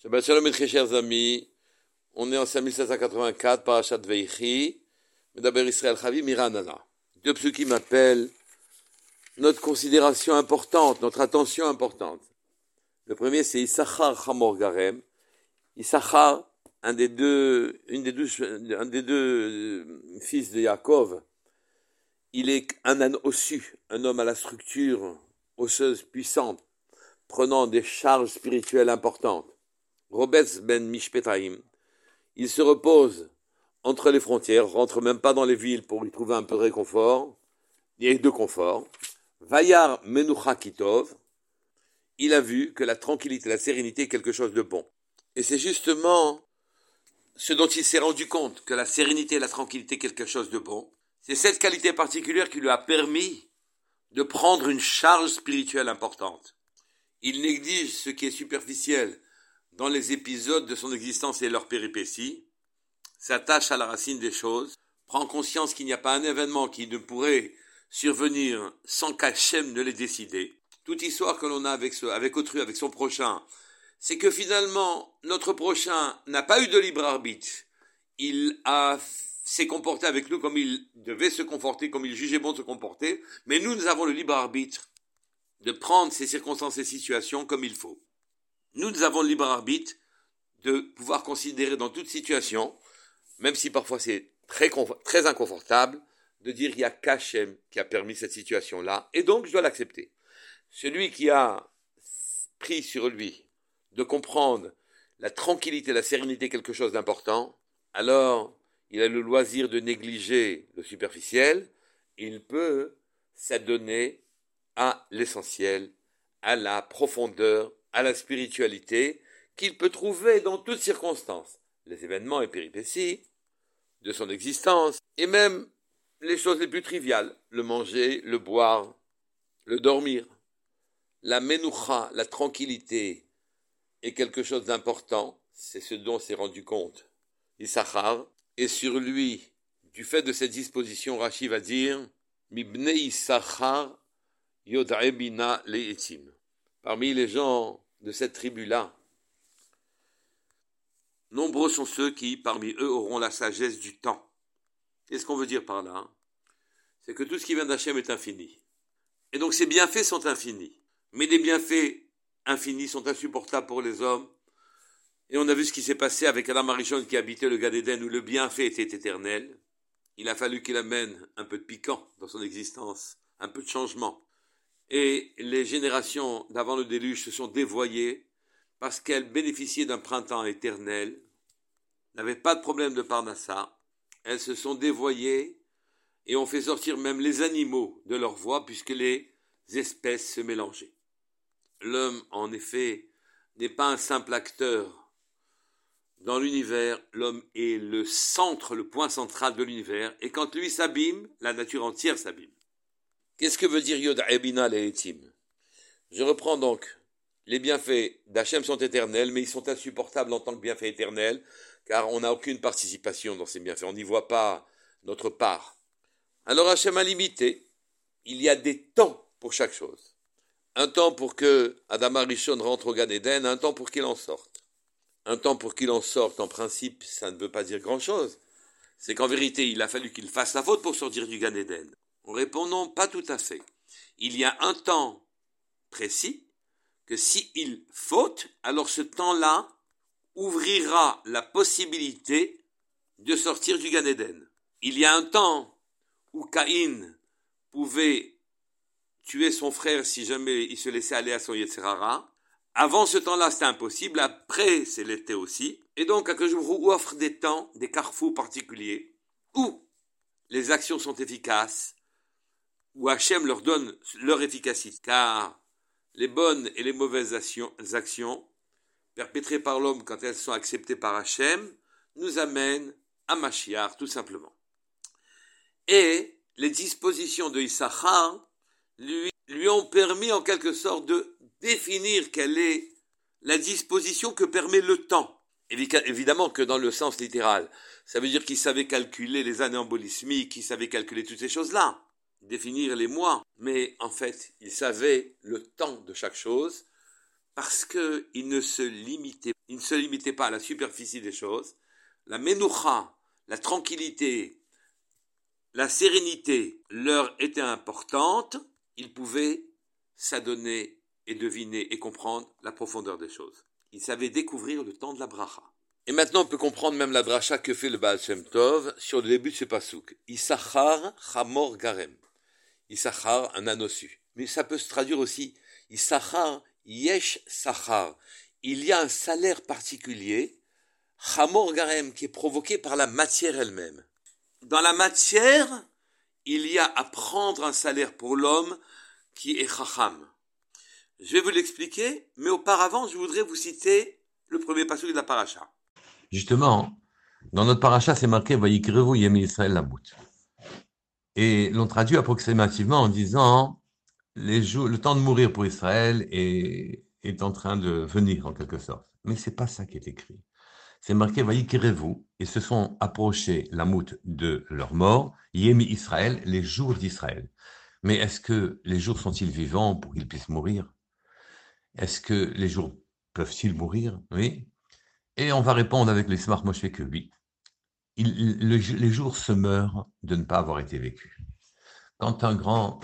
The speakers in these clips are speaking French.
Shabbat Shalom très chers amis, on est en 5784, Parashat Veichi, Medaber Israël Chavi, Miranana. Deux qui m'appellent notre considération importante, notre attention importante. Le premier, c'est Issachar Hamor Garem. Issachar, un des deux, une des deux, un des deux euh, fils de Yaakov, il est un âne ossu, un homme à la structure osseuse puissante, prenant des charges spirituelles importantes. Robes ben Mishpetaim, il se repose entre les frontières, rentre même pas dans les villes pour y trouver un peu de réconfort, et de confort. Vayar Menucha Kitov, il a vu que la tranquillité, la sérénité est quelque chose de bon. Et c'est justement ce dont il s'est rendu compte, que la sérénité et la tranquillité est quelque chose de bon. C'est cette qualité particulière qui lui a permis de prendre une charge spirituelle importante. Il néglige ce qui est superficiel, dans les épisodes de son existence et leurs péripéties, s'attache à la racine des choses, prend conscience qu'il n'y a pas un événement qui ne pourrait survenir sans qu'Hachem ne l'ait décidé. Toute histoire que l'on a avec, avec autrui, avec son prochain, c'est que finalement, notre prochain n'a pas eu de libre arbitre. Il a s'est comporté avec nous comme il devait se comporter, comme il jugeait bon de se comporter, mais nous, nous avons le libre arbitre de prendre ces circonstances et situations comme il faut. Nous, avons le libre arbitre de pouvoir considérer dans toute situation, même si parfois c'est très, très inconfortable, de dire il y a qu'Hachem qui a permis cette situation-là, et donc je dois l'accepter. Celui qui a pris sur lui de comprendre la tranquillité, la sérénité, quelque chose d'important, alors il a le loisir de négliger le superficiel, il peut s'adonner à l'essentiel, à la profondeur à la spiritualité qu'il peut trouver dans toutes circonstances, les événements et péripéties de son existence, et même les choses les plus triviales, le manger, le boire, le dormir. La menoucha, la tranquillité, est quelque chose d'important, c'est ce dont s'est rendu compte Issachar, et sur lui, du fait de cette disposition, Rashi va dire, Mibne Issachar Le'etim. Parmi les gens de cette tribu-là, nombreux sont ceux qui, parmi eux, auront la sagesse du temps. Qu'est-ce qu'on veut dire par là C'est que tout ce qui vient d'Hachem est infini. Et donc ces bienfaits sont infinis. Mais des bienfaits infinis sont insupportables pour les hommes. Et on a vu ce qui s'est passé avec Adam Arishon qui habitait le Gan où le bienfait était éternel. Il a fallu qu'il amène un peu de piquant dans son existence, un peu de changement et les générations d'avant le déluge se sont dévoyées parce qu'elles bénéficiaient d'un printemps éternel, n'avaient pas de problème de parnassa, elles se sont dévoyées et ont fait sortir même les animaux de leur voie puisque les espèces se mélangeaient. L'homme, en effet, n'est pas un simple acteur. Dans l'univers, l'homme est le centre, le point central de l'univers, et quand lui s'abîme, la nature entière s'abîme. Qu'est-ce que veut dire Yod Ebina Le'etim Je reprends donc. Les bienfaits d'Hachem sont éternels, mais ils sont insupportables en tant que bienfaits éternels, car on n'a aucune participation dans ces bienfaits. On n'y voit pas notre part. Alors Hachem a limité. Il y a des temps pour chaque chose. Un temps pour que Adam Arishon rentre au Gan Eden, un temps pour qu'il en sorte. Un temps pour qu'il en sorte, en principe, ça ne veut pas dire grand-chose. C'est qu'en vérité, il a fallu qu'il fasse la faute pour sortir du Gan Eden. Répondons pas tout à fait. Il y a un temps précis que s'il faute, alors ce temps-là ouvrira la possibilité de sortir du Gan Eden. Il y a un temps où Caïn pouvait tuer son frère si jamais il se laissait aller à son Yetzirara. Avant ce temps-là, c'était impossible. Après, c'est l'été aussi. Et donc, vous offre des temps, des carrefours particuliers où les actions sont efficaces, où Hachem leur donne leur efficacité, car les bonnes et les mauvaises actions, perpétrées par l'homme quand elles sont acceptées par Hachem, nous amènent à Mashiach, tout simplement. Et les dispositions de Issachar lui, lui ont permis en quelque sorte de définir quelle est la disposition que permet le temps. Évidemment que dans le sens littéral, ça veut dire qu'il savait calculer les années embolismiques, qu'il savait calculer toutes ces choses-là définir les mois, mais en fait, il savait le temps de chaque chose parce qu'il ne se limitait, ne se limitait pas à la superficie des choses. La menoucha, la tranquillité, la sérénité leur était importante. Ils pouvaient s'adonner et deviner et comprendre la profondeur des choses. Ils savaient découvrir le temps de la bracha. Et maintenant, on peut comprendre même la dracha que fait le Baal Shem Tov sur le début de ce pasouk. Issachar chamor garem. Issachar, un anossu. Mais ça peut se traduire aussi Issachar yesh sachar. Il y a un salaire particulier, chamor garem, qui est provoqué par la matière elle-même. Dans la matière, il y a à prendre un salaire pour l'homme qui est chacham. Je vais vous l'expliquer, mais auparavant, je voudrais vous citer le premier passage de la paracha. Justement, dans notre paracha, c'est marqué Vayikrevu Yemi Israël Lamut. Et l'on traduit approximativement en disant les jours, le temps de mourir pour Israël est, est en train de venir en quelque sorte. Mais c'est pas ça qui est écrit. C'est marqué Vayikrevu et se sont approchés Lamut de leur mort, Yemi Israël, les jours d'Israël. Mais est-ce que les jours sont-ils vivants pour qu'ils puissent mourir? Est-ce que les jours peuvent-ils mourir? Oui. Et on va répondre avec les smart Moshe que oui. Les jours se meurent de ne pas avoir été vécus. Quand un grand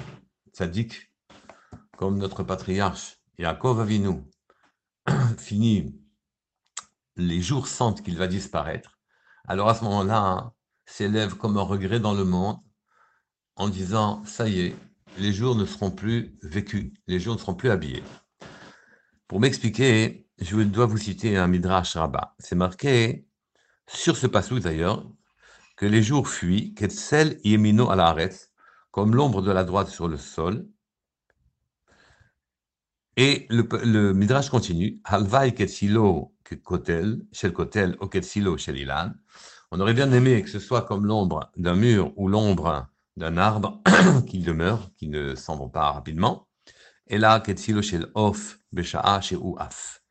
sadique, comme notre patriarche Yaakov Avinu, finit, les jours sentent qu'il va disparaître, alors à ce moment-là, s'élève comme un regret dans le monde en disant, ça y est, les jours ne seront plus vécus, les jours ne seront plus habillés. Pour m'expliquer, je dois vous citer un Midrash Rabbah. C'est marqué sur ce passage d'ailleurs que les jours fuient, Ketzel yemino à la comme l'ombre de la droite sur le sol. Et le, Midrash continue, Halvai Ketsilo Kotel, Shel Kotel, ou Ketsilo Shel Ilan. On aurait bien aimé que ce soit comme l'ombre d'un mur ou l'ombre d'un arbre qui demeure, qui ne s'en vont pas rapidement. Et là, Ketsilo Shel Of, Shel Af.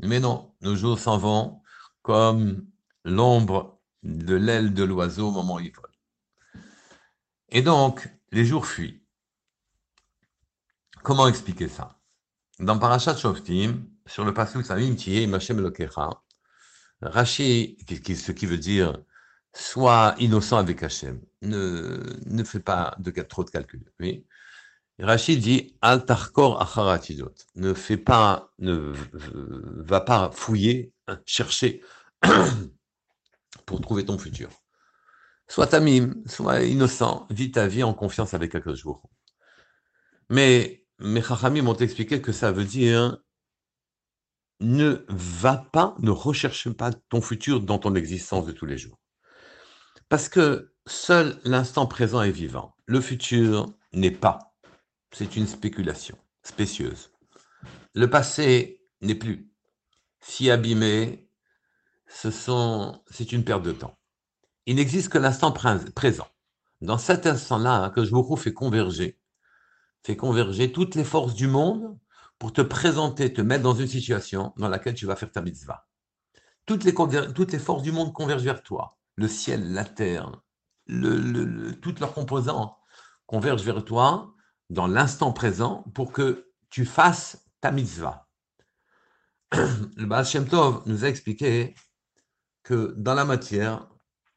Mais non, nos jours s'en vont comme l'ombre de l'aile de l'oiseau au moment où il vole. Et donc, les jours fuient. Comment expliquer ça? Dans Parashat Shoftim, sur le passage Samim Tiye Machem Lokecha, Rashi, ce qui veut dire sois innocent avec Hachem, ne, fais pas trop de calculs. Oui Rachid dit Al acharatidot. Ne fais pas, ne va pas fouiller, chercher pour trouver ton futur. Sois tamim, sois innocent, vis ta vie en confiance avec jours. Mais mes chachamim m'ont expliqué que ça veut dire ne va pas, ne recherche pas ton futur dans ton existence de tous les jours. Parce que seul l'instant présent est vivant. Le futur n'est pas c'est une spéculation spécieuse. Le passé n'est plus. Si abîmé, c'est une perte de temps. Il n'existe que l'instant présent. Dans cet instant-là, hein, que je vous fait converger, fait converger toutes les forces du monde pour te présenter, te mettre dans une situation dans laquelle tu vas faire ta mitzvah. Toutes les, forces du monde convergent vers toi. Le ciel, la terre, toutes leurs composants convergent vers toi dans l'instant présent pour que tu fasses ta mitzvah. Le Baal Shem Tov nous a expliqué que dans la matière,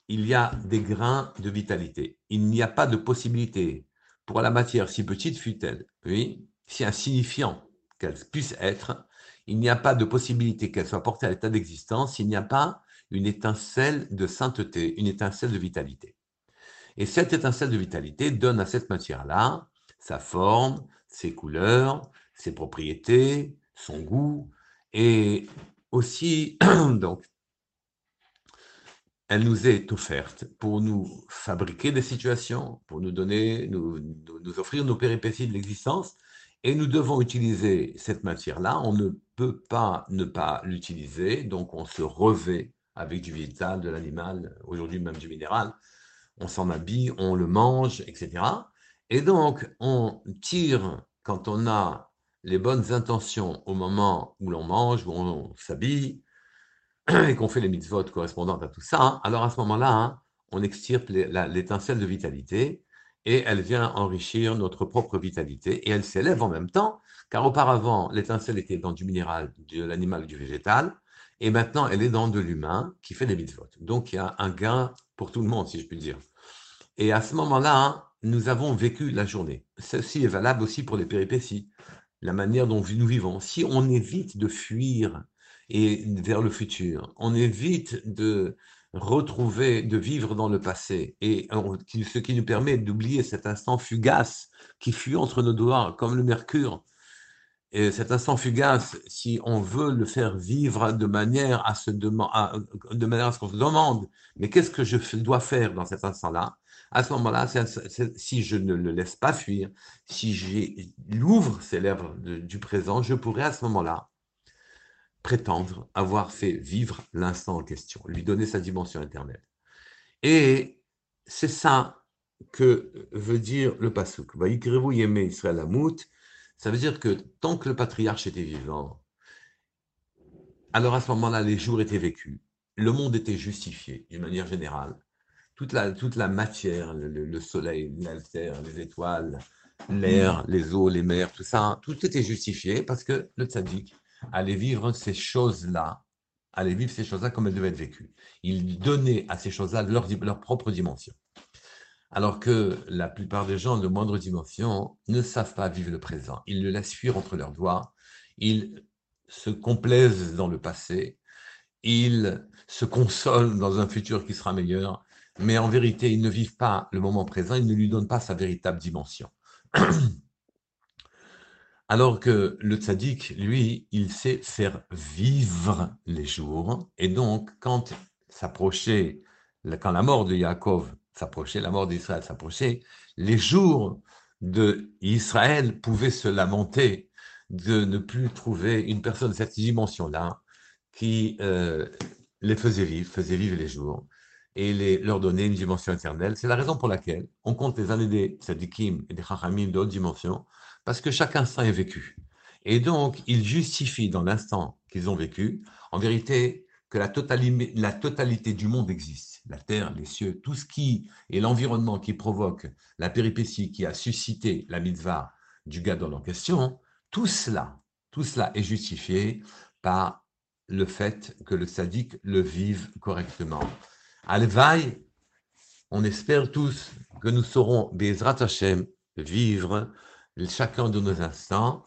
il y a des grains de vitalité. Il n'y a pas de possibilité pour la matière, si petite fut-elle, oui, si insignifiant qu'elle puisse être, il n'y a pas de possibilité qu'elle soit portée à l'état d'existence s'il n'y a pas une étincelle de sainteté, une étincelle de vitalité. Et cette étincelle de vitalité donne à cette matière-là sa forme, ses couleurs, ses propriétés, son goût, et aussi, donc, elle nous est offerte pour nous fabriquer des situations, pour nous donner, nous, offrir nos péripéties de l'existence, et nous devons utiliser cette matière-là. On ne peut pas ne pas l'utiliser, donc on se revêt avec du vital, de l'animal, aujourd'hui même du minéral. On s'en habille, on le mange, etc. Et donc, on tire, quand on a les bonnes intentions au moment où l'on mange, où on s'habille, et qu'on fait les mitzvot correspondantes à tout ça, alors à ce moment-là, hein, on extirpe l'étincelle de vitalité, et elle vient enrichir notre propre vitalité et elle s'élève en même temps, car auparavant, l'étincelle était dans du minéral, de l'animal, du végétal, et maintenant elle est dans de l'humain qui fait des mitzvot. Donc il y a un gain pour tout le monde, si je puis dire. Et à ce moment-là, nous avons vécu la journée. Ceci est valable aussi pour les péripéties, la manière dont nous vivons. Si on évite de fuir et vers le futur, on évite de retrouver, de vivre dans le passé, et ce qui nous permet d'oublier cet instant fugace qui fuit entre nos doigts, comme le mercure. Et cet instant fugace, si on veut le faire vivre de manière à se demander, de manière à ce qu'on se demande, mais qu'est-ce que je dois faire dans cet instant-là? À ce moment-là, si je ne le laisse pas fuir, si j'ouvre ces lèvres du présent, je pourrais à ce moment-là prétendre avoir fait vivre l'instant en question, lui donner sa dimension éternelle. Et c'est ça que veut dire le pasuk. Israël Ça veut dire que tant que le patriarche était vivant, alors à ce moment-là, les jours étaient vécus, le monde était justifié d'une manière générale. Toute la, toute la matière, le, soleil, l'altère, les étoiles, l'air, les eaux, les mers, tout ça, tout était justifié parce que le tzaddik aller vivre ces choses-là, aller vivre ces choses-là comme elles devaient être vécues. Il donnait à ces choses-là leur, leur propre dimension. Alors que la plupart des gens de moindre dimension ne savent pas vivre le présent. Ils le laissent fuir entre leurs doigts. Ils se complaisent dans le passé. Ils se consolent dans un futur qui sera meilleur. Mais en vérité, ils ne vivent pas le moment présent. Ils ne lui donnent pas sa véritable dimension. Alors que le tzaddik, lui, il sait faire vivre les jours. Et donc, quand s'approchait, quand la mort de Yaakov s'approchait, la mort d'Israël s'approchait, les jours de Israël pouvaient se lamenter de ne plus trouver une personne de cette dimension-là qui euh, les faisait vivre, faisait vivre les jours et leur donnait une dimension éternelle. C'est la raison pour laquelle on compte les années des tzaddikim et des chachamim d'autres dimensions parce que chaque instant est vécu. Et donc, ils justifient dans l'instant qu'ils ont vécu, en vérité, que la, totalité du monde existe. La terre, les cieux, tout ce qui est l'environnement qui provoque la péripétie qui a suscité la mitzvah du gadol en question, tout cela, tout cela est justifié par le fait que le sadique le vive correctement. Alvaï, on espère tous que nous saurons, Bezrat Hashem, vivre chacun de nos instants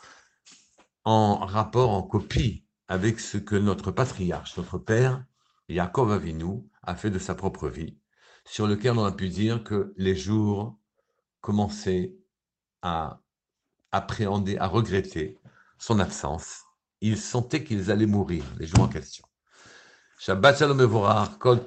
en rapport, en copie avec ce que notre patriarche, notre père, Yaakov Avinu, a fait de sa propre vie, sur lequel on a pu dire que les jours commençaient à appréhender, à regretter son absence. Ils sentaient qu'ils allaient mourir, les jours en question. Shabbat Shalom Evorah, Kol.